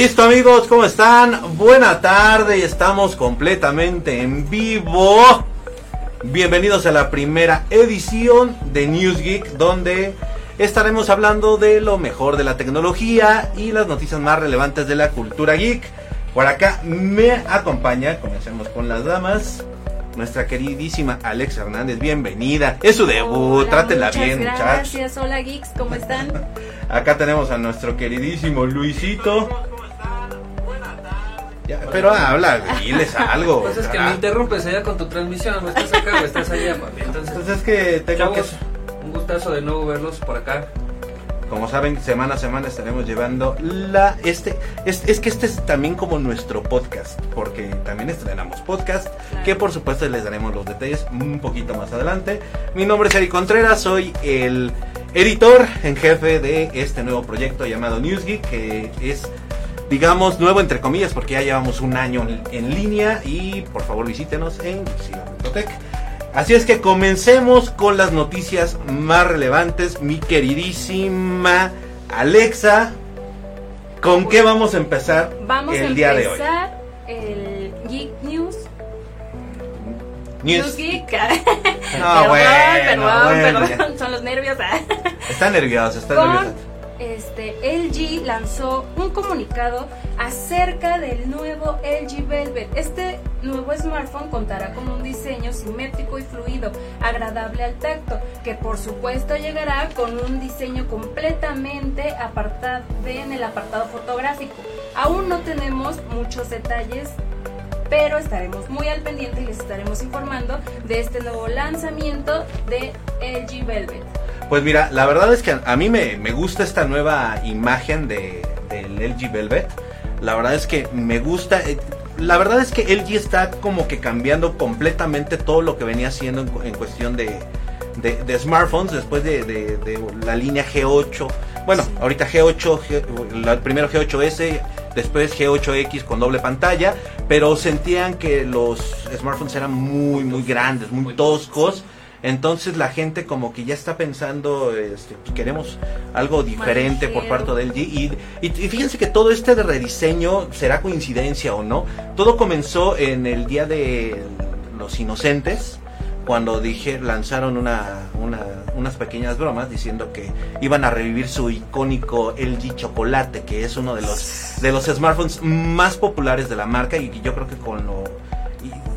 Listo amigos, ¿cómo están? Buena tarde, estamos completamente en vivo. Bienvenidos a la primera edición de News Geek, donde estaremos hablando de lo mejor de la tecnología y las noticias más relevantes de la cultura geek. Por acá me acompaña, comencemos con las damas, nuestra queridísima Alex Hernández, bienvenida. Es su debut, Hola, trátela bien, muchachos. Gracias, hola geeks, ¿cómo están? Acá tenemos a nuestro queridísimo Luisito. Ya, pero habla, diles algo. Pues es que me interrumpes allá con tu transmisión, no estás acá o estás allá, papi. Entonces, Pues es que tengo que... un gustazo de nuevo verlos por acá. Como saben, semana a semana estaremos llevando la este es, es que este es también como nuestro podcast, porque también estrenamos podcast, Claro. que por supuesto les daremos los detalles un poquito más adelante. Mi nombre es Eric Contreras, soy el editor en jefe de este nuevo proyecto llamado Newsgeek, que es digamos nuevo entre comillas porque ya llevamos un año en, en línea y por favor visítenos en Geek. Así es que comencemos con las noticias más relevantes, mi queridísima Alexa. ¿Con qué vamos a empezar Vamos el a día de hoy? empezar el Geek News. News. Geek. No, perdón, bueno, perdón, bueno, perdón, son los nervios. ah. Está nerviosa, está nerviosa. Este, LG lanzó un comunicado acerca del nuevo LG Velvet. Este nuevo smartphone contará con un diseño simétrico y fluido, agradable al tacto, que por supuesto llegará con un diseño completamente apartado en el apartado fotográfico. Aún no tenemos muchos detalles pero estaremos muy al pendiente y les estaremos informando de este nuevo lanzamiento de LG Velvet. Pues mira, la verdad es que a, mí me, me gusta esta nueva imagen de, del LG Velvet. La verdad es que me gusta. eh, La verdad es que LG está como que cambiando completamente todo lo que venía haciendo en, cu- en cuestión de, de- de smartphones después de, de- de la línea G8. Bueno, Sí. ahorita G8, G- la- primero G8S, después G8X con doble pantalla, pero sentían que los smartphones eran muy, muy grandes, Muy toscos. Entonces la gente como que ya está pensando, este, pues, queremos algo diferente por parte del G. Y, y, y fíjense que todo este de rediseño será coincidencia o no. Todo comenzó en el día de los inocentes, cuando dije, lanzaron una, una- unas pequeñas bromas diciendo que iban a revivir su icónico LG Chocolate, que es uno de los, de los smartphones más populares de la marca y que yo creo que con lo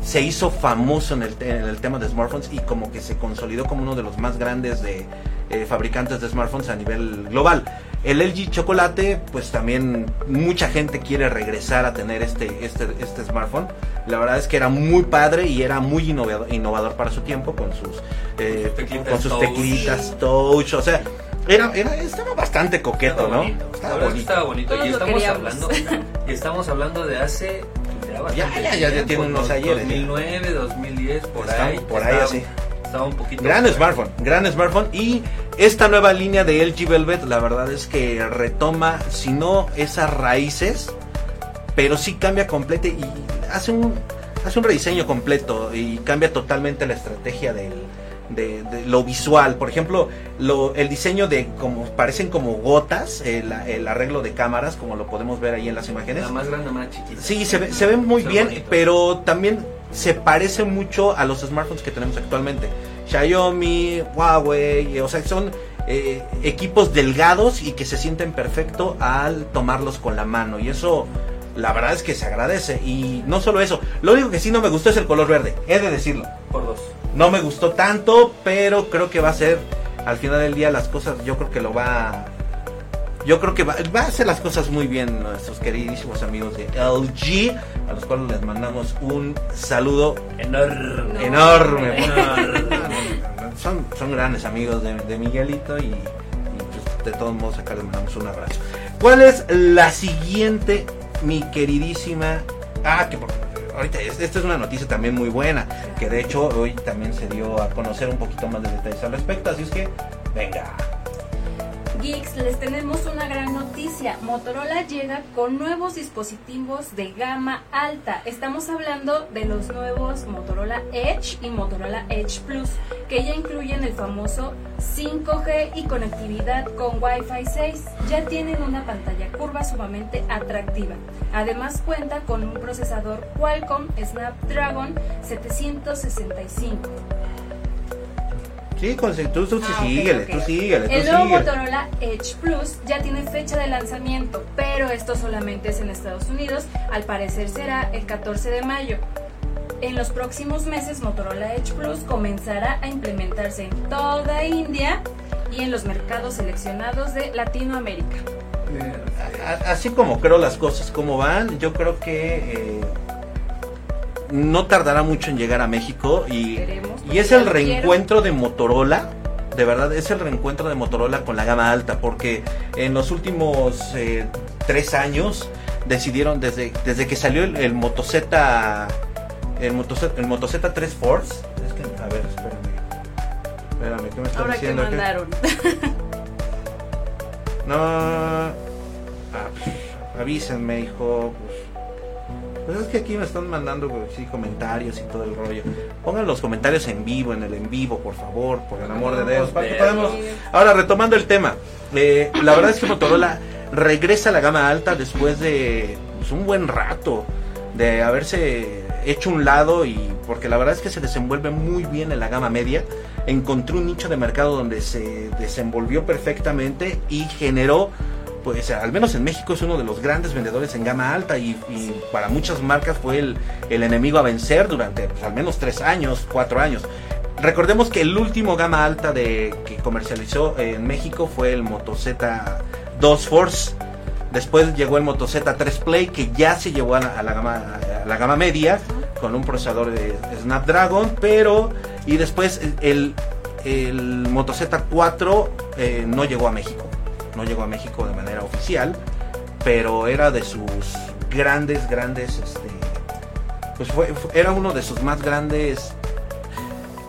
se hizo famoso en el, en el tema de smartphones y como que se consolidó como uno de los más grandes de eh, fabricantes de smartphones a nivel global. El LG Chocolate, pues también mucha gente quiere regresar a tener este, este, este smartphone. La verdad es que era muy padre y era muy innovador, innovador para su tiempo con sus, eh, teclitas con sus touch. teclitas touch. O sea, era, era- estaba bastante coqueto, Estaba ¿no? bonito. Estaba verdad es que bonito. estaba bonito. Todos Y estamos hablando, y estamos hablando de hace bastante Ya, ya, ya tiene unos ayeres, ya. 2009, 2010, por ahí. por ahí estaba- así. Estaba un poquito. Gran smartphone, gran smartphone y esta nueva línea de LG Velvet la verdad es que retoma, si no esas raíces, pero sí cambia completa y hace un, hace un rediseño completo y cambia totalmente la estrategia del, de, de lo visual. Por ejemplo, lo, el diseño de como parecen como gotas, el, el arreglo de cámaras, como lo podemos ver ahí en las imágenes. La más grande, más chiquita. Sí, se ve, se ve muy Se bien, bonito. pero también se parece mucho a los smartphones que tenemos actualmente. Xiaomi, Huawei, o sea, son eh, equipos delgados y que se sienten perfecto al tomarlos con la mano. Y eso, la verdad es que se agradece. Y no solo eso, lo único que sí no me gustó es el color verde, he de decirlo. Por dos. No me gustó tanto, pero creo que va a ser, al final del día, las cosas, yo creo que lo va... Yo creo que va, va a hacer las cosas muy bien nuestros queridísimos amigos de LG, a los cuales les mandamos un saludo Enorme. enorme. Enorme. Son, son grandes amigos de, de Miguelito y, y, pues, de todos modos acá les mandamos un abrazo. ¿Cuál es la siguiente, mi queridísima? Ah, que por- ahorita es- esta es una noticia también muy buena, que de hecho hoy también se dio a conocer un poquito más de detalles al respecto, así es que venga. Geeks, les tenemos una gran noticia. Motorola llega con nuevos dispositivos de gama alta. Estamos hablando de los nuevos Motorola Edge y Motorola Edge Plus, que ya incluyen el famoso 5G y conectividad con Wi-Fi 6. Ya tienen una pantalla curva sumamente atractiva. Además cuenta con un procesador Qualcomm Snapdragon 765. Sí, con, tú, tú Ah, ok, síguele, ok. tú síguele, tú El nuevo síguele. Motorola Edge Plus ya tiene fecha de lanzamiento, pero esto solamente es en Estados Unidos. Al parecer será el 14 de mayo. En los próximos meses, Motorola Edge Plus comenzará a implementarse en toda India y en los mercados seleccionados de Latinoamérica. A- Así como creo las cosas como van, yo creo que eh, no tardará mucho en llegar a México y, Esperemos, y es el reencuentro de Motorola. De verdad, es el reencuentro de Motorola con la gama alta, porque en los últimos eh, tres años decidieron, desde, desde que salió el, el Moto Z, el Moto Z, el Moto Z 3 Force, es que, a ver, espérame, espérame, ¿qué me está Ahora que diciendo? Mandaron. No. ah, avísenme, hijo. Pues, pues es que aquí me están mandando pues, sí, comentarios y todo el rollo. Pongan los comentarios en vivo, en el en vivo, por favor, por el amor de Dios. para que podamos- Ahora, retomando el tema. eh, la verdad es que Motorola regresa a la gama alta después de pues, un buen rato de haberse hecho un lado y porque la verdad es que se desenvuelve muy bien en la gama media. Encontró un nicho de mercado donde se desenvolvió perfectamente y generó, pues al menos en México es uno de los grandes vendedores en gama alta y, para muchas marcas fue el, el enemigo a vencer durante pues, al menos tres años, cuatro años. Recordemos que el último gama alta de que comercializó en México fue el Moto Z2 Force. Después llegó el Moto Z3 Play que ya se llevó a la, a la gama, a la gama media con un procesador de Snapdragon, pero y después el, el Moto Z4 eh, no llegó a México, no llegó a México de manera oficial, pero era de sus grandes, grandes, este, pues fue, era uno de sus más grandes.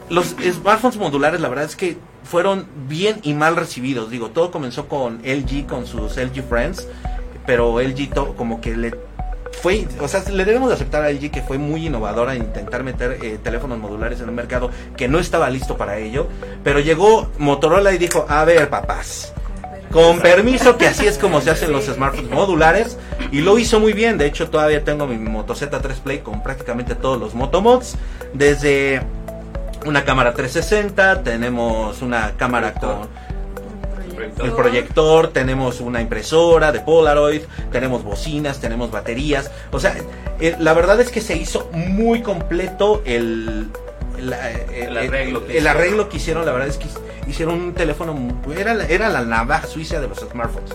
Los smartphones modulares, la verdad es que fueron bien y mal recibidos. Digo, todo comenzó con LG, con sus LG Friends, pero LG como que le fue, o sea, le debemos de aceptar a LG que fue muy innovadora en intentar meter eh, teléfonos modulares en un mercado que no estaba listo para ello. Pero llegó Motorola y dijo, a ver, papás, con permiso que así es como se hacen los smartphones modulares y lo hizo muy bien. De hecho, todavía tengo mi Moto Z3 Play con prácticamente todos los Motomods, desde una cámara 360, tenemos una cámara con el proyector, tenemos una impresora de Polaroid, tenemos bocinas, tenemos baterías. O sea, eh, la verdad es que se hizo muy completo el, la- El arreglo que el hicieron. arreglo que hicieron. La verdad es que hicieron un teléfono, era, la- era la navaja suiza de los smartphones.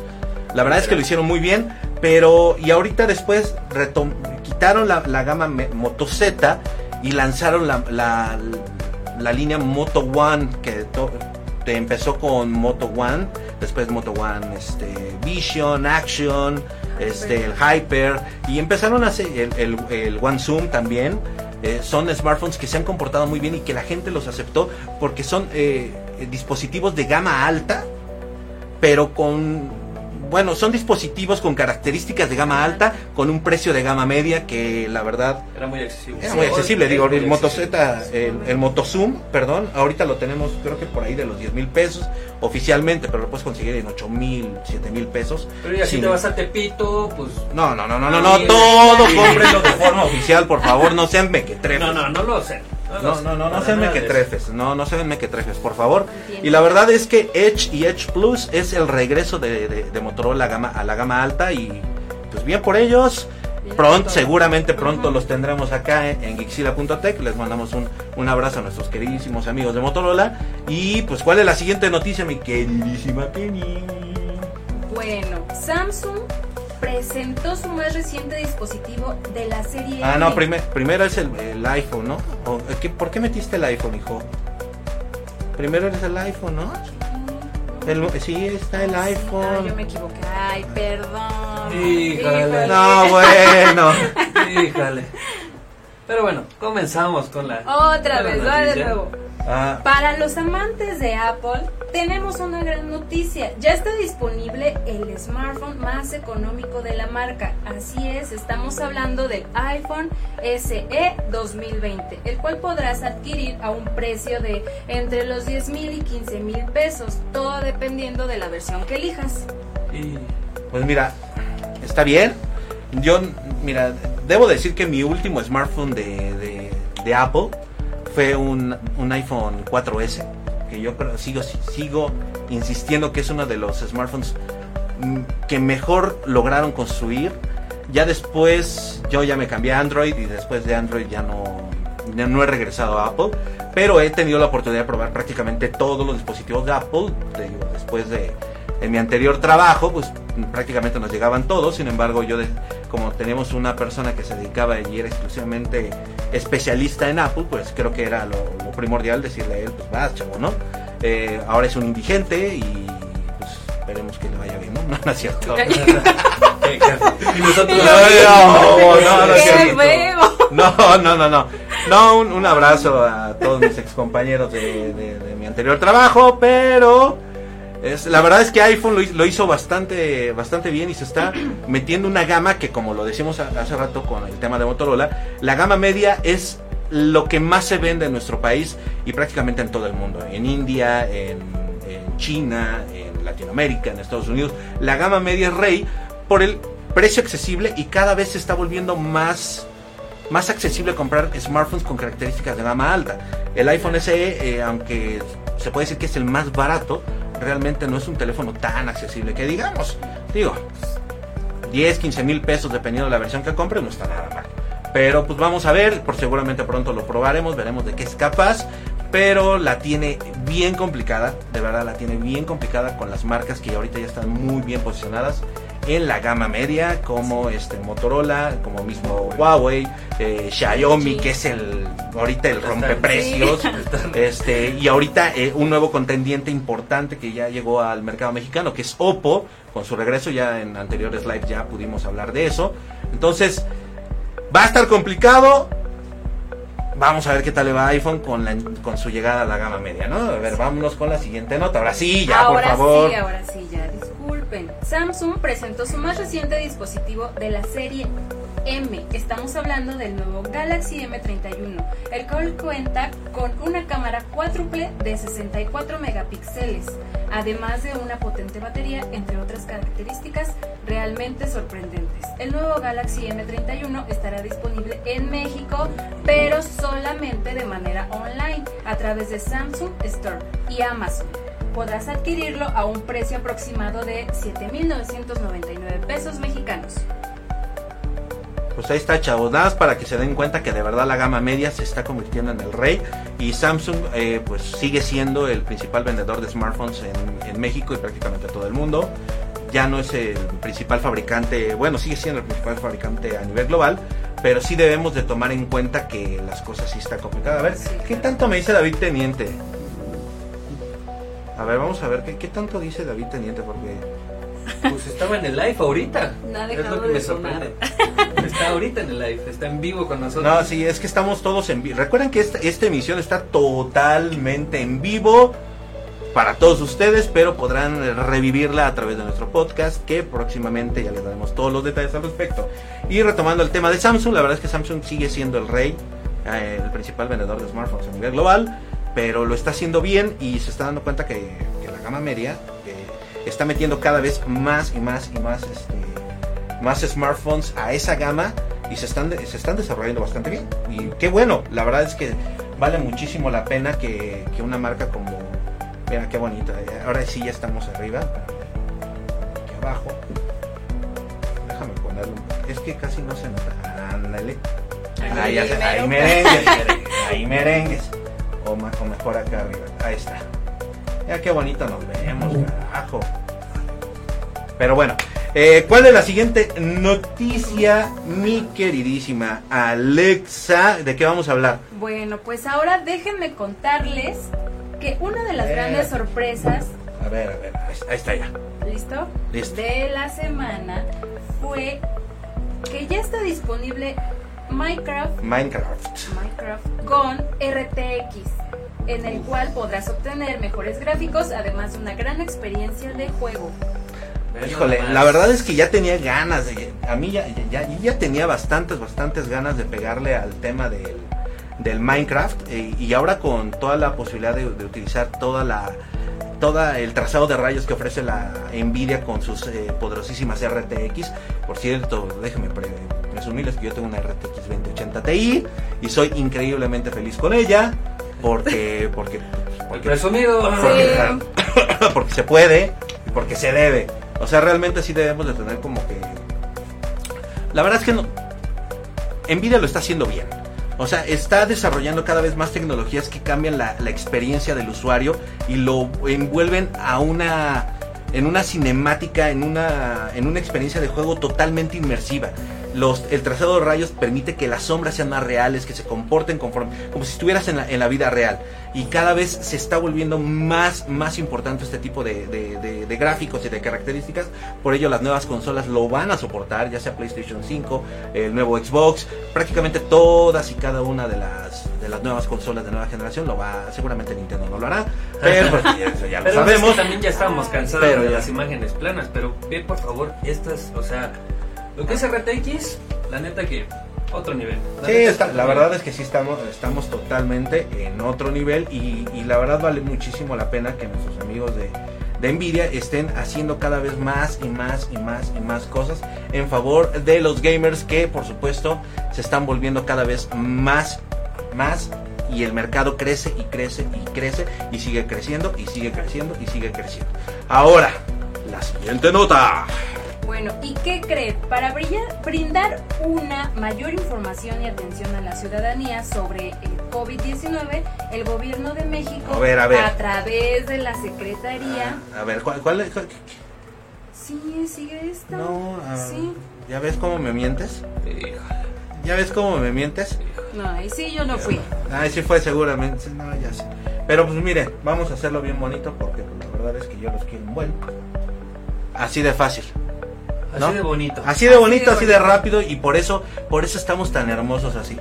La verdad es que lo hicieron muy bien, pero y ahorita después retom- quitaron la, la gama Moto Z y lanzaron la, la, la línea Moto One que to- te empezó con Moto One, después Moto One este, Vision, Action, este, el Hyper y empezaron a hacer el, el, el One Zoom también. Eh, son smartphones que se han comportado muy bien y que la gente los aceptó porque son eh, dispositivos de gama alta, pero con bueno, son dispositivos con características de gama alta, con un precio de gama media que la verdad Era muy accesible. era muy accesible. Es Digo, muy el Moto. Z, el, el Moto Zoom, perdón, ahorita lo tenemos creo que por ahí de los 10 mil pesos oficialmente, pero lo puedes conseguir en 8 mil, 7 mil pesos. Pero ya si Sin- te vas a Tepito, pues. No, no, no, no, no, no, todo cómprenlo de forma oficial, por favor, no sean mequetrefes. No, no, no lo sé. No, no, no, no sean mequetrefes, no, no sean mequetrefes, por favor. Y la verdad es que Edge y Edge Plus es el regreso de, de, de Motorola a, gama, a la gama alta y pues bien por ellos. Pronto, seguramente pronto los tendremos acá en, en Gixila.tech. Les mandamos un, un abrazo a nuestros queridísimos amigos de Motorola. Y pues, ¿cuál es la siguiente noticia, mi queridísima Penny? Bueno, Samsung presentó su más reciente dispositivo de la serie Ah, M. no, primer- primero es el, el iPhone, ¿no? O, eh, ¿qué- ¿Por qué metiste el iPhone, hijo? Primero es el iPhone, ¿no? El- sí, está el Ah, yo iPhone. me equivoqué. Ay, perdón. Híjole. No, bueno. Híjale. Pero bueno, comenzamos con la. Otra vez, va de nuevo. Ah, Para los amantes de Apple, tenemos una gran noticia. Ya está disponible el smartphone más económico de la marca. Así es, estamos hablando del iPhone SE 2020, el cual podrás adquirir a un precio de entre los 10 mil y 15 mil pesos, todo dependiendo de la versión que elijas. Y Pues mira, está bien. Yo, mira, debo decir que mi último smartphone de, de- de Apple fue un, un iPhone 4S, que yo creo, sigo, sigo insistiendo que es uno de los smartphones mm, que mejor lograron construir. Ya después, yo ya me cambié a Android y después de Android ya no, ya no he regresado a Apple, pero he tenido la oportunidad de probar prácticamente todos los dispositivos de Apple, después de, en mi anterior trabajo, pues prácticamente nos llegaban todos, sin embargo yo de- como teníamos una persona que se dedicaba y era exclusivamente especialista en Apple, pues creo que era lo, lo primordial decirle a él, pues vas chavo, ¿no? Eh, ahora es un indigente y pues esperemos que le vaya bien, ¿no? No, no es cierto. y nosotros No, no, no, no, ¡Qué sí. feo! No, no, no, no. No, un, un abrazo a todos mis excompañeros de, de, de mi anterior trabajo, pero la verdad es que iPhone lo, hi- lo hizo bastante, bastante bien y se está metiendo una gama que, como lo decimos hace rato con el tema de Motorola, la gama media es lo que más se vende en nuestro país y prácticamente en todo el mundo, en India, en, en China, en Latinoamérica, en Estados Unidos. La gama media es rey por el precio accesible y cada vez se está volviendo más más accesible comprar smartphones con características de gama alta. El iPhone SE, eh, aunque se puede decir que es el más barato, realmente no es un teléfono tan accesible que digamos. Digo, 10, 15 mil pesos dependiendo de la versión que compre, no está nada mal. Pero pues vamos a ver, por seguramente pronto lo probaremos, veremos de qué es capaz. Pero la tiene bien complicada, de verdad la tiene bien complicada con las marcas que ahorita ya están muy bien posicionadas en la gama media, como este Motorola, como mismo Huawei, eh, Xiaomi, que es el ahorita el rompeprecios, este y ahorita eh, un nuevo contendiente importante que ya llegó al mercado mexicano, que es Oppo, con su regreso ya en anteriores live ya pudimos hablar de eso. Entonces, va a estar complicado. Vamos a ver qué tal le va a iPhone con, la, con su llegada a la gama media, ¿no? A ver, vámonos con la siguiente nota. Ahora sí, ya, ahora por favor. sí, ahora sí, ya, Samsung presentó su más reciente dispositivo de la serie M. Estamos hablando del nuevo Galaxy M31, el cual cuenta con una cámara cuádruple de 64 megapíxeles, además de una potente batería, entre otras características realmente sorprendentes. El nuevo Galaxy M31 estará disponible en México, pero solamente de manera online, a través de Samsung Store y Amazon podrás adquirirlo a un precio aproximado de 7.999 pesos mexicanos. Pues ahí está, chavos. Nada más para que se den cuenta que de verdad la gama media se está convirtiendo en el rey. Y Samsung, eh, pues sigue siendo el principal vendedor de smartphones en, en México y prácticamente todo el mundo. Ya no es el principal fabricante, bueno, sigue siendo el principal fabricante a nivel global. Pero sí debemos de tomar en cuenta que las cosas sí están complicadas. A ver, Sí, ¿qué claro. tanto me dice David Teniente? A ver, vamos a ver, ¿qué, qué tanto dice David Teniente? Porque... Pues estaba en el live ahorita. No es lo que de me sorprende. Está ahorita en el live, está en vivo con nosotros. No, sí, es que estamos todos en vivo. Recuerden que esta, esta emisión está totalmente en vivo para todos ustedes, pero podrán revivirla a través de nuestro podcast, que próximamente ya les daremos todos los detalles al respecto. Y retomando el tema de Samsung, la verdad es que Samsung sigue siendo el rey, eh, el principal vendedor de smartphones a nivel global, pero lo está haciendo bien y se está dando cuenta que, que la gama media eh, está metiendo cada vez más y más y más este, más smartphones a esa gama y se están, se están desarrollando bastante bien. Y qué bueno, la verdad es que vale muchísimo la pena que, que una marca como... Mira qué bonita, eh, ahora sí ya estamos arriba, aquí abajo. Déjame ponerlo, es que casi no se nota. Ándale. Ahí, ahí merengues, ahí merengues. O, ma- o mejor acá arriba, ahí está. Ya qué bonito nos vemos, carajo. Pero bueno, eh, ¿cuál es la siguiente noticia, mi queridísima Alexa? ¿De qué vamos a hablar? Bueno, pues ahora déjenme contarles que una de las Eh. grandes sorpresas, A ver, a ver, ahí está ya. ¿listo? Listo. De la semana fue que ya está disponible Minecraft Minecraft. Minecraft con RTX. en el cual podrás obtener mejores gráficos, además de una gran experiencia de juego. Híjole, la verdad es que ya tenía ganas, de, a mí ya, ya, ya tenía bastantes, bastantes ganas de pegarle al tema del, del Minecraft eh, y ahora con toda la posibilidad de, de utilizar toda la toda el trazado de rayos que ofrece la Nvidia con sus eh, poderosísimas RTX. Por cierto, déjenme pre presumirles que yo tengo una RTX 2080 Ti y soy increíblemente feliz con ella porque porque porque presumido porque, porque se puede y porque se debe. O sea, realmente sí debemos de tener como que la verdad es que no Nvidia lo está haciendo bien. O sea, está desarrollando cada vez más tecnologías que cambian la, la experiencia del usuario y lo envuelven a una en una cinemática, en una, en una experiencia de juego totalmente inmersiva. Los, el trazado de rayos permite que las sombras sean más reales, que se comporten conforme, como si estuvieras en la, en la vida real. Y cada vez se está volviendo más, más importante este tipo de, de, de, de, gráficos y de características. Por ello las nuevas consolas lo van a soportar, ya sea PlayStation 5, el nuevo Xbox, prácticamente todas y cada una de las, de las nuevas consolas de nueva generación lo va, seguramente Nintendo no lo hará, pero pues, ya, ya, lo pero sabemos. Es que también ya estamos cansados Pero de ya. las imágenes planas, pero ve por favor estas, o sea, lo que es RTX, la neta que otro nivel. La Sí, está- la nivel. verdad es que sí estamos, estamos totalmente en otro nivel y, y la verdad vale muchísimo la pena que nuestros amigos de, de Nvidia estén haciendo cada vez más y más y más y más cosas en favor de los gamers que por supuesto se están volviendo cada vez más, más y el mercado crece y crece y crece y sigue creciendo y sigue creciendo y sigue creciendo. Ahora, la siguiente nota. Bueno, ¿y qué cree? Para brillar- brindar una mayor información y atención a la ciudadanía sobre el COVID-19, el gobierno de México, A ver, a ver. través de la Secretaría... A ver, ¿cuál, cuál, cuál- Sí, sigue esta. No, ah, Sí. ¿ya ves cómo me mientes? ¿Ya ves cómo me mientes? No, ahí sí yo no fui. Ay, sí fue seguramente. No, ya sé. Pero pues mire, vamos a hacerlo bien bonito porque pues, la verdad es que yo los quiero un buen. Así de fácil. Así de bonito. Así de Así bonito, de así de bonito. rápido y por eso, por eso estamos tan hermosos así.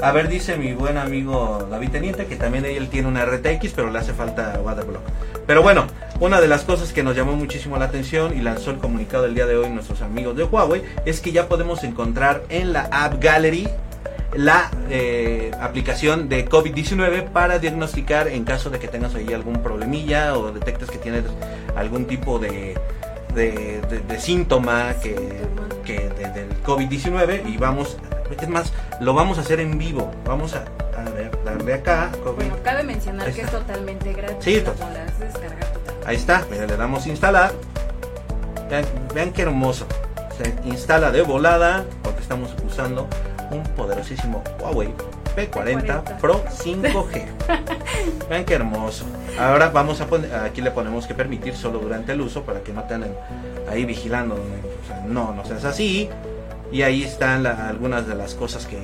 A ver, dice mi buen amigo David Teniente que también él tiene una RTX, pero le hace falta Waterblock. Pero bueno, una de las cosas que nos llamó muchísimo la atención y lanzó el comunicado del día de hoy nuestros amigos de Huawei es que ya podemos encontrar en la App Gallery la eh, aplicación de COVID-19 para diagnosticar en caso de que tengas ahí algún problemilla o detectes que tienes algún tipo de, de, de- de síntoma que, que de- del COVID-19 y vamos, es más, lo vamos a hacer en vivo. Vamos a, a ver, darle acá. COVID. Bueno, cabe mencionar Ahí que es totalmente gratis. Sí, totalmente. Ahí está, mira, le damos instalar. Vean, vean qué hermoso. Se instala de volada porque estamos usando un poderosísimo Huawei P40 P40. Pro 5G. vean qué hermoso. Ahora vamos a poner, aquí le ponemos que permitir solo durante el uso para que no te ahí vigilando. No, no seas así. Y ahí están algunas de las cosas que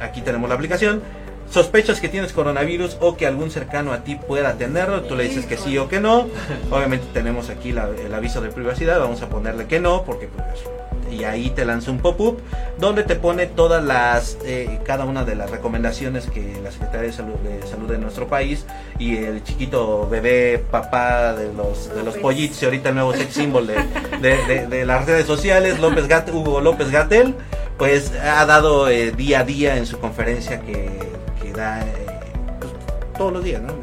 aquí tenemos la aplicación. Sospechas que tienes coronavirus o que algún cercano a ti pueda tenerlo, tú le dices que sí o que no. Obviamente tenemos aquí la- el aviso de privacidad, vamos a ponerle que no, porque pues, y ahí te lanza un pop-up donde te pone todas las, eh, cada una de las recomendaciones que la Secretaría de Salud, de Salud de nuestro país y el chiquito bebé papá de los, de los pollitos y ahorita el nuevo sex symbol de, de- de- de las redes sociales, López Gat- Hugo López Gatel, pues ha dado eh, día a día en su conferencia que, da eh, pues, todos los días, ¿no?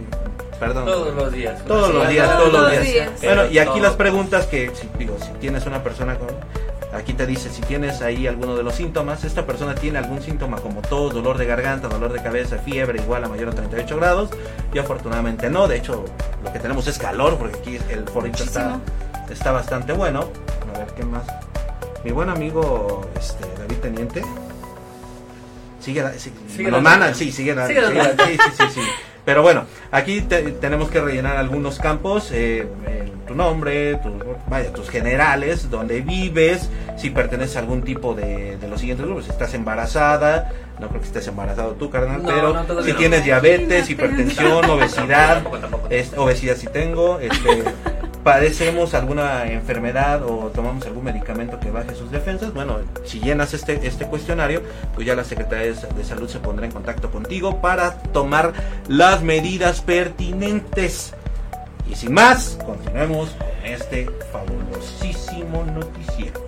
Perdón. Todos los días. Todos los días, todos los días. Bueno, y aquí todo. las preguntas que, si, digo, si tienes una persona con... Aquí te dice si tienes ahí alguno de los síntomas. Esta persona tiene algún síntoma como tos, dolor de garganta, dolor de cabeza, fiebre igual a mayor a 38 grados. Y afortunadamente no. De hecho, lo que tenemos es calor porque aquí el forito está, está bastante bueno. A ver, ¿qué más? Mi buen amigo este, David Teniente. Sigue, la- sí, Sigue la sí, sigue, la- Sigue la sí, sí, sí. Pero bueno, aquí te- tenemos que rellenar algunos campos, eh, eh, tu nombre, tu- vaya, tus generales, dónde vives, si perteneces a algún tipo de, de los siguientes grupos, si estás embarazada, no creo que estés embarazado tú, carnal, No, pero no, si no. tienes diabetes, hipertensión, obesidad, es- obesidad si tengo, este, padecemos alguna enfermedad o tomamos algún medicamento que baje sus defensas, bueno, si llenas este, este cuestionario, pues ya la Secretaría de Salud se pondrá en contacto contigo para tomar las medidas pertinentes. Y sin más, continuemos con este fabulosísimo noticiero.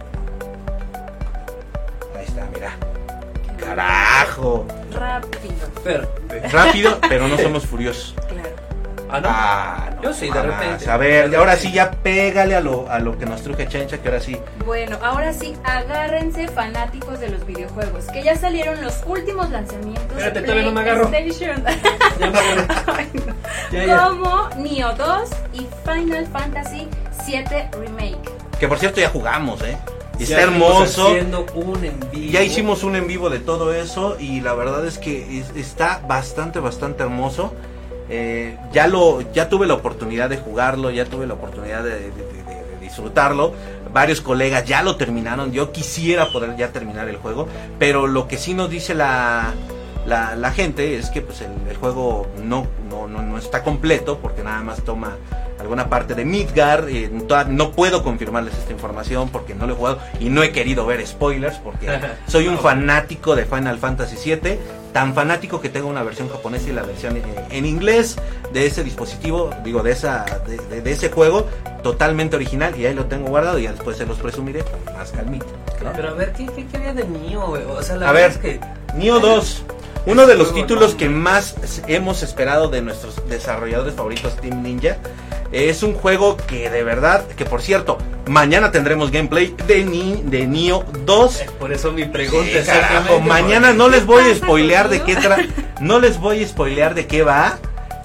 Ahí está, mira. Carajo. Rápido. Rápido, pero no somos furiosos. Ah, no. Ah, no, Yo sí, de repente. A ver, ahora sí ya pégale a lo, a lo que nos truje Chencha, que ahora sí. Bueno, ahora sí, agárrense fanáticos de los videojuegos, que ya salieron los últimos lanzamientos Espérate, de todavía no me agarro. Ya me agarré. Ay, no. Ya, ya. Como Neo 2 y Final Fantasy 7 Remake. Que por cierto ya jugamos, ¿eh? Ya está hermoso. haciendo un en vivo. Ya hicimos un en vivo de todo eso y la verdad es que es- está bastante, bastante hermoso. Eh, ya lo, ya tuve la oportunidad de jugarlo, ya tuve la oportunidad de, de- de- de- de disfrutarlo. Varios colegas ya lo terminaron. Yo quisiera poder ya terminar el juego, pero lo que sí nos dice la, la, la gente es que pues el, el juego no, no, no, no está completo porque nada más toma alguna parte de Midgar. eh, no puedo confirmarles esta información porque no lo he jugado y no he querido ver spoilers porque soy un fanático de Final Fantasy VII. Tan fanático que tengo una versión japonesa y la versión eh, en inglés de ese dispositivo, digo, de, esa, de, de- de ese juego, totalmente original. Y ahí lo tengo guardado y ya después se los presumiré más calmita. ¿no? Pero a ver, ¿qué, qué, qué había de Nio, güey? O sea, la A ver. es que. Nioh 2, uno de los títulos que más hemos esperado de nuestros desarrolladores favoritos Team Ninja. Es un juego que de verdad, que por cierto, mañana tendremos gameplay de, Ni, de Nioh 2. Por eso mi pregunta Sí, carajo, exactamente, mañana no les voy a spoilear de qué tra no les voy a spoilear de qué va,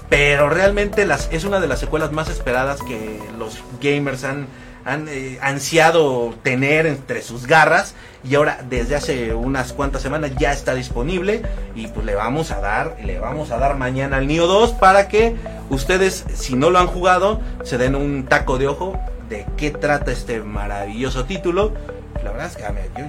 pero realmente las es una de las secuelas más esperadas que los gamers han han eh, ansiado tener entre sus garras y ahora desde hace unas cuantas semanas ya está disponible y pues le vamos a dar le vamos a dar mañana al Nio 2 para que ustedes si no lo han jugado se den un taco de ojo de qué trata este maravilloso título. La verdad es que a mí, yo, yo-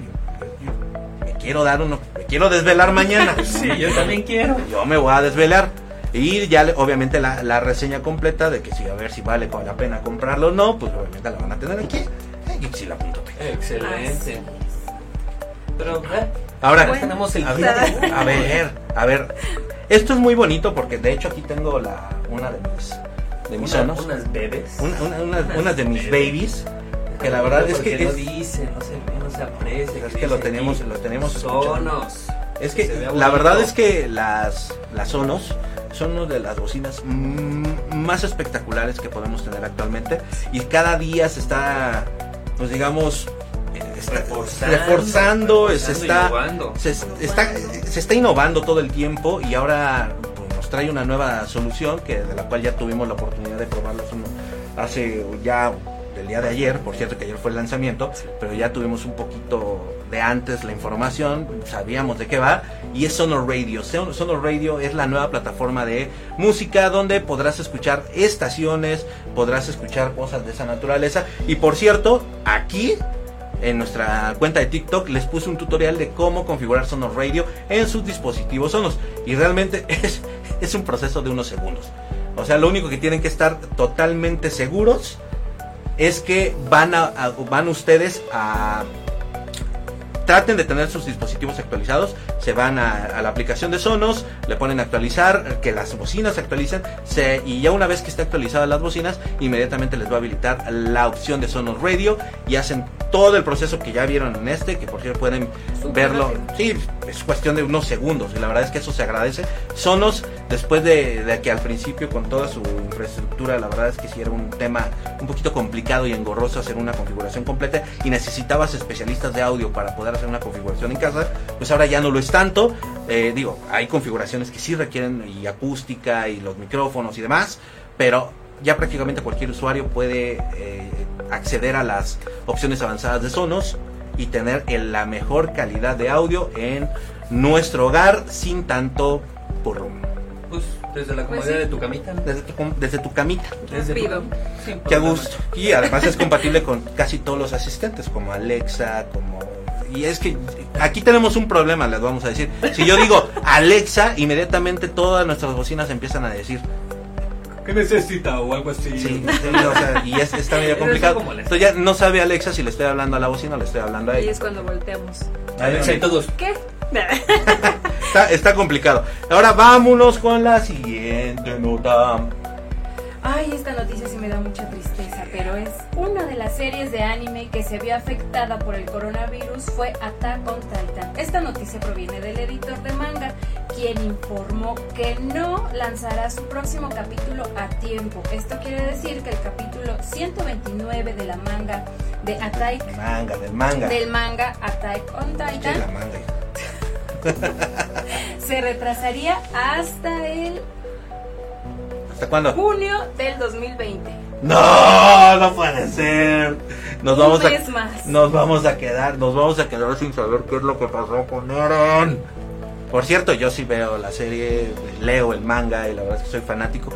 yo- yo me quiero dar uno me quiero desvelar mañana. Sí, yo también quiero. yo me voy a desvelar y ya obviamente la, la reseña completa de que si a ver si vale la pena comprarlo o no, pues obviamente la van a tener aquí. La apunto. Excelente. Pero, ¿eh? Ahora, tenemos el a ver, a ver, a ver. Esto es muy bonito porque de hecho aquí tengo la una de mis de mis Una- sonos, unas bebés. una, una- una- unas de mis bebés. babies, que la verdad es que no es, dice, no se, no se aprecia. Es que lo tenemos- aquí, lo tenemos escuchando. Sonos. es Que que la verdad es que las las Sonos son una de las bocinas más espectaculares que podemos tener actualmente y cada día se está pues digamos eh, está- Reforzando, reforzando, se está innovando. se, está se está innovando todo el tiempo y ahora pues, nos trae una nueva solución que de la cual ya tuvimos la oportunidad de probarlos hace ya del día de ayer, por cierto que ayer fue el lanzamiento, pero ya tuvimos un poquito de antes la información, sabíamos de qué va, y es Sonor Radio. Son- Sonor Radio es la nueva plataforma de música donde podrás escuchar estaciones, podrás escuchar cosas de esa naturaleza, y por cierto, aquí en nuestra cuenta de TikTok les puse un tutorial de cómo configurar Sonos Radio en sus dispositivos Sonos y realmente es, es un proceso de unos segundos. O sea, lo único que tienen que estar totalmente seguros es que van a, van ustedes a traten de tener sus dispositivos actualizados, se van a, a la aplicación de Sonos, le ponen actualizar, que las bocinas se actualicen, se, y ya una vez que esté actualizadas las bocinas, inmediatamente les va a habilitar la opción de Sonos Radio y hacen todo el proceso que ya vieron en este, que por cierto pueden verlo, rápido. sí, es cuestión de unos segundos y la verdad es que eso se agradece. Sonos, después de, de que al principio con toda su infraestructura, la verdad es que sí era un tema un poquito complicado y engorroso hacer una configuración completa y necesitabas especialistas de audio para poder hacer una configuración en casa, pues ahora ya no lo es tanto. Eh, digo, hay configuraciones que sí requieren y acústica y los micrófonos y demás, pero ya prácticamente cualquier usuario puede eh, acceder a las opciones avanzadas de Sonos y tener el- la mejor calidad de audio en nuestro hogar sin tanto porrum. Pues desde la Pues comodidad sí. de tu camita. Desde tu, com- desde tu camita. Desde Qué gusto. Y además es compatible con casi todos los asistentes, como Alexa, como... Y es que aquí tenemos un problema, les vamos a decir. Si yo digo Alexa, inmediatamente todas nuestras bocinas empiezan a decir ¿Qué necesita? O algo así. Sí, sí, o sea, y es, está medio complicado. Entonces ya no sabe Alexa si le estoy hablando a la bocina o le estoy hablando a Ahí ella. es cuando volteamos. Alexa y todos. ¿Qué? Está, está complicado. Ahora vámonos con la siguiente nota. Ay, esta noticia sí me da mucha tristeza, pero es una de las series de anime que se vio afectada por el coronavirus fue Attack on Titan. Esta noticia proviene del editor de manga, quien informó que no lanzará su próximo capítulo a tiempo. Esto quiere decir que el capítulo 129 de la manga de Attack Manga, del manga. del manga Attack on la Titan manga. se retrasaría hasta el ¿Hasta cuándo? junio del 2020. No, no puede ser. Nos vamos a más. nos vamos a quedar, nos vamos a quedar sin saber qué es lo que pasó con Eren. Por cierto, yo sí veo la serie, leo el manga y la verdad es que soy fanático.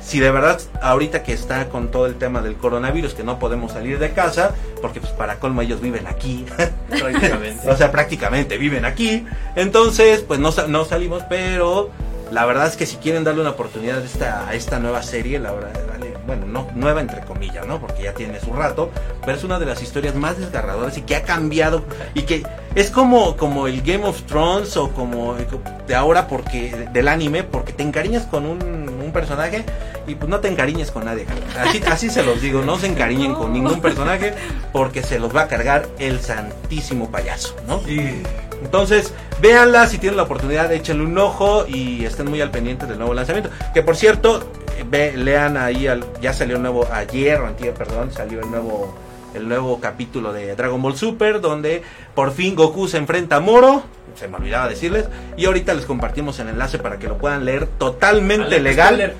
Si de verdad ahorita que está con todo el tema del coronavirus que no podemos salir de casa, porque pues para colmo ellos viven aquí, Prácticamente. o sea, prácticamente viven aquí. Entonces, pues no, no salimos, pero la verdad es que si quieren darle una oportunidad a esta, a esta nueva serie, la verdad, dale, bueno, no nueva entre comillas, ¿no? Porque ya tiene su rato, pero es una de las historias más desgarradoras y que ha cambiado y que es como, como el Game of Thrones o como de ahora porque del anime, porque te encariñas con un, un personaje y pues no te encariñes con nadie. Así, así se los digo, no se encariñen con ningún personaje porque se los va a cargar el santísimo payaso, ¿no? Y Entonces, véanla si tienen la oportunidad, échenle un ojo y estén muy al pendiente del nuevo lanzamiento. Que por cierto, ve, lean ahí, al- ya salió el nuevo, ayer o antier, perdón, salió el nuevo, el nuevo capítulo de Dragon Ball Super, donde por fin Goku se enfrenta a Moro. Se me olvidaba decirles. Y ahorita les compartimos el enlace para que lo puedan leer totalmente legal. spoiler.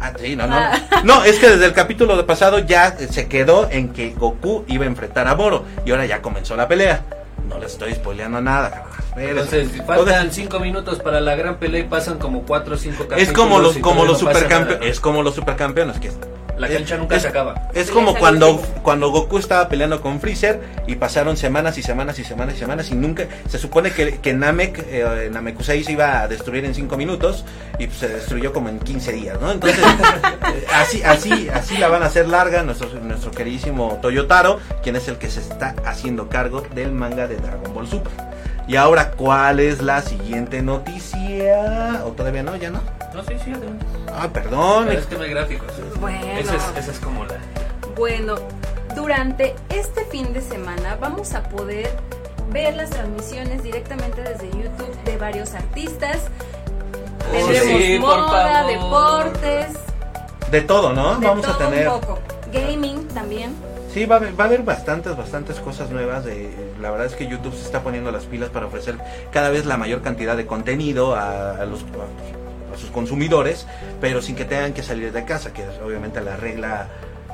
Ah, sí, no, no. Ah. No, es que desde el capítulo de pasado ya se quedó en que Goku iba a enfrentar a Moro. Y ahora ya comenzó la pelea. No les estoy spoileando nada. Espérense. Entonces, faltan 5 minutos para la gran pelea y pasan como 4 o 5 capítulos. Es como los, como los no supercampeones. Es como los supercampeones que La es- cancha nunca es- se acaba. Es Sí, como cuando, cuando Goku estaba peleando con Freezer y pasaron semanas y semanas y semanas y semanas y nunca... Se supone que, que Namek, eh, Namekusei se iba a destruir en 5 minutos y pues, se destruyó como en 15 días, ¿no? Entonces, eh, así, así, así la van a hacer larga nuestro, nuestro queridísimo Toyotaro, quien es el que se está haciendo cargo del manga de Dragon Ball Super. Y ahora, ¿cuál es la siguiente noticia? ¿O todavía no? ¿Ya no? No, sí, sí, adelante. Ah, perdón. Pero es que no hay gráficos. Bueno. Esa es, esa es como la. Bueno, durante este fin de semana vamos a poder ver las transmisiones directamente desde YouTube de varios artistas. Oh, Tendremos sí, moda, deportes, De todo, ¿no? de Vamos a tener... un poco. Gaming también. Sí, va a, haber, va a haber bastantes, bastantes cosas nuevas. De, la verdad es que YouTube se está poniendo las pilas para ofrecer cada vez la mayor cantidad de contenido a, a los, a, sus consumidores, pero sin que tengan que salir de casa, que es obviamente la regla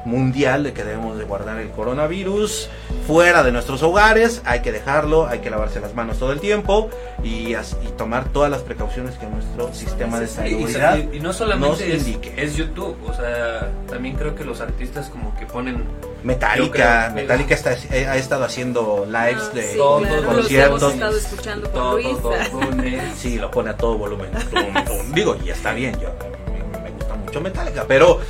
mundial de que debemos de guardar el coronavirus fuera de nuestros hogares, hay que dejarlo, hay que lavarse las manos todo el tiempo y, as- y tomar todas las precauciones que nuestro sistema de Y, seguridad y- y no nos solamente es, indique. es YouTube, o sea, también creo que los artistas como que ponen Metallica, creo- Metallica está, eh, ha estado haciendo lives Ah, de sí, todo, claro, los conciertos. hemos estado escuchando por todo, Luis. Sí, lo pone a todo volumen. Digo, y está bien, yo me, me gusta mucho Metallica, pero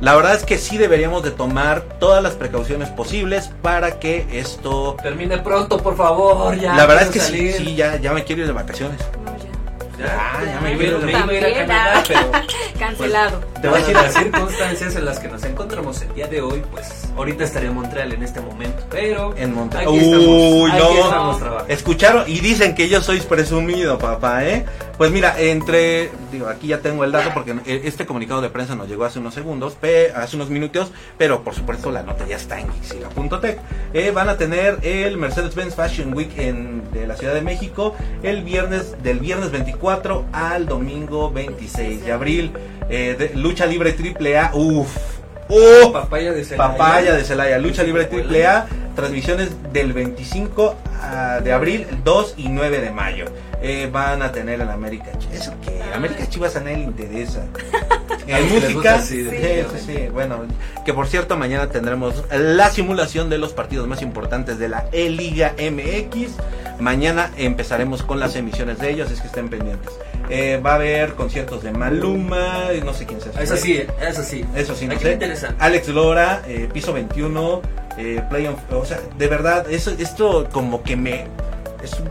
la verdad es que sí deberíamos de tomar todas las precauciones posibles para que esto... Termine pronto, por favor, ya. la verdad es que sí, sí, ya, ya me quiero ir de vacaciones. No, ya. Ya, ya ya me me, quiero ir. me iba a ir Te voy a Por decir, las circunstancias en las que nos encontramos el día de hoy, pues ahorita estaría en Montreal en este momento, pero En Montreal. aquí estamos, Uy, aquí no. estamos trabajando. Escucharon y dicen que yo soy presumido, papá, ¿eh? Pues mira, entre, digo, aquí ya tengo el dato porque eh, este comunicado de prensa nos llegó hace unos segundos, hace unos minutos, pero por supuesto la nota ya está en Gixila.tech. Eh, van a tener el Mercedes-Benz Fashion Week en, de la Ciudad de México el viernes, del viernes 24 al domingo 26 de abril. Eh, de- lucha libre triple A, uff, uff, Papaya de Celaya. Papaya de Celaya, lucha libre triple A, transmisiones del 25 ah, de abril, 2 y 9 de mayo. Eh, van a tener el América Chivas. ¿Eso qué? América Chivas a nadie le interesa. A En música, sí, sí, sí, bueno, que por cierto mañana tendremos la simulación de los partidos más importantes de la E-Liga MX. Mañana empezaremos con las emisiones de ellos, es que estén pendientes. Eh, va a haber conciertos de Maluma, no sé quién sea. Eso sí, eso sí. Eso sí, no Aquí sé. me interesa. Alex Lora, eh, Piso 21, eh, Play on... O sea, de verdad, eso, esto como que me... Es un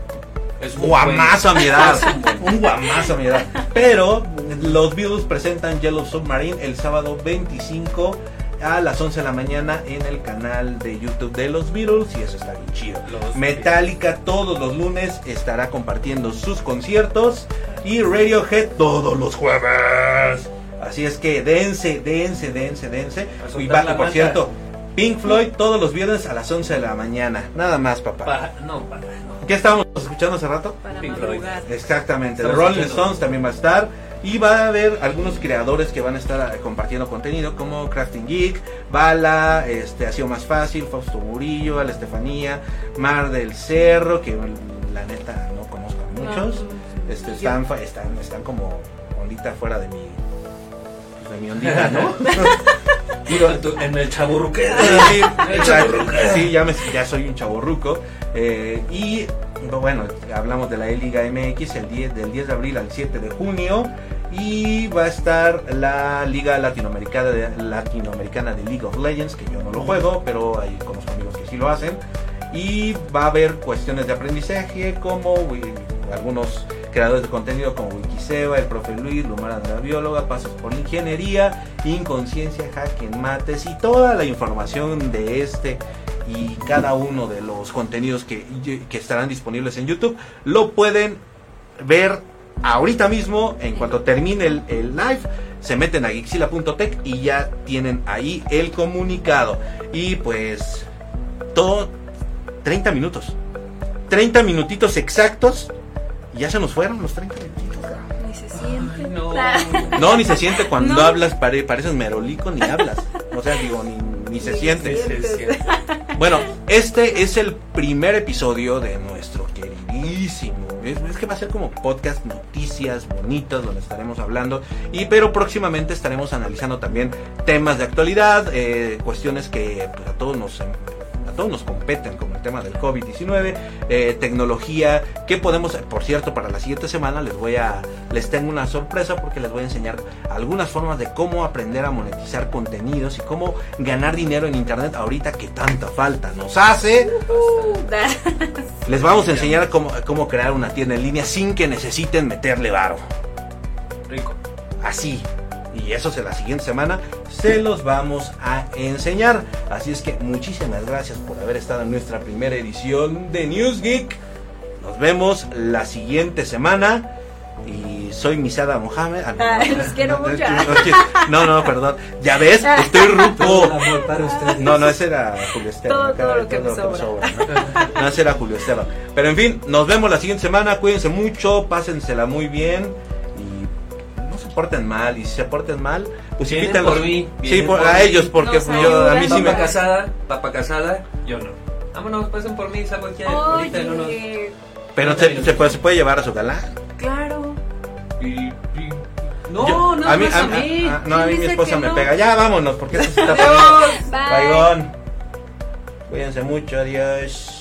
Es un guamazo a mi edad. Buen- un guamazo a mi edad. Pero los Beatles presentan Yellow Submarine el sábado 25 a las 11 de la mañana en el canal de YouTube de los Beatles y eso está bien chido. Los Metallica todos los lunes estará compartiendo sus conciertos y Radiohead todos los jueves. Así es que dense, dense, dense, dense. Y va- por cierto, Pink Floyd todos los viernes a las 11 de la mañana. Nada más, papá. Pa- no, pa- no. ¿Qué estábamos escuchando hace rato? Para Pink Floyd. Exactamente, The Rolling escuchando. Stones también va a estar. Y va a haber algunos creadores que van a estar eh, compartiendo contenido como Crafting Geek, Bala, este, Ha sido más fácil, Fausto Murillo, Ala Estefanía, Mar del Cerro, que la neta no conozco a muchos. No, Este, están, están, están como ondita fuera de mi, pues, de mi ondita, ¿no? Digo, En tu- En el chaburruque. Sí, ya, me- ya soy un chaborruco. Eh, y bueno, hablamos de la E-Liga MX el 10, del 10 de abril al 7 de junio. Y va a estar la Liga Latinoamericana de, Latinoamericana de League of Legends, que yo no lo juego, pero hay conozco amigos que sí lo hacen. Y va a haber cuestiones de aprendizaje como algunos creadores de contenido como Wikiseba, el profe Luis, Lumara de la bióloga, pasos por ingeniería, inconsciencia, hack en mates y toda la información de este y cada uno de los contenidos que, que estarán disponibles en YouTube lo pueden ver ahorita mismo en cuanto termine el, el live se meten a gixila.tech y ya tienen ahí el comunicado. Y pues todo 30 minutos 30 minutitos exactos y ya se nos fueron los 30 minutitos Ni se siente. Ay, no. no, ni se siente cuando No. hablas, pare- pareces merolico, ni hablas. O sea, digo, ni, ni se Ni siente. se. Bueno, este es el primer episodio de nuestro queridísimo. Es, es que va a ser como podcast, noticias bonitas, donde estaremos hablando. Y pero próximamente estaremos analizando también temas de actualidad, eh, cuestiones que pues, a todos nos todos nos competen, como el tema del COVID-19, eh, tecnología, que podemos, por cierto, para la siguiente semana les voy a, les tengo una sorpresa porque les voy a enseñar algunas formas de cómo aprender a monetizar contenidos y cómo ganar dinero en internet ahorita que tanta falta nos hace. Les vamos a enseñar cómo, cómo crear una tienda en línea sin que necesiten meterle varo. Rico. Así. Y eso es la siguiente semana. Se los vamos a enseñar. Así es que muchísimas gracias por haber estado en nuestra primera edición de News Geek. Nos vemos la siguiente semana. Y soy Misada Mohamed. Ah, no, no. Ay, los quiero mucho. No, no, perdón. Ya ves, estoy amor para ustedes. No, no, ese era Julio Esteban. Todo- todo lo que me sobra. ¿no? No, ese era Julio Esteban. Pero en fin, nos vemos la siguiente semana. Cuídense mucho, pásensela muy bien. No porten mal. Y si se porten mal, pues Vienen invítenlos. por mí, Sí, por- por a mí. ellos, porque Nos pues, yo, a mí sí me. Casada, papa casada, yo no. Vámonos, pasen por mí, salgo aquí ahorita en unos... Oye, Pero se, se puede, se puede llevar a su galán. claro. Y- y- No, Yo- no, a mí, a, a mí. a- a- no, a mí ¿Quién mi esposa me no? pega. Ya vámonos, porque esto se está Adiós. poniendo. Cuídense mucho, adiós.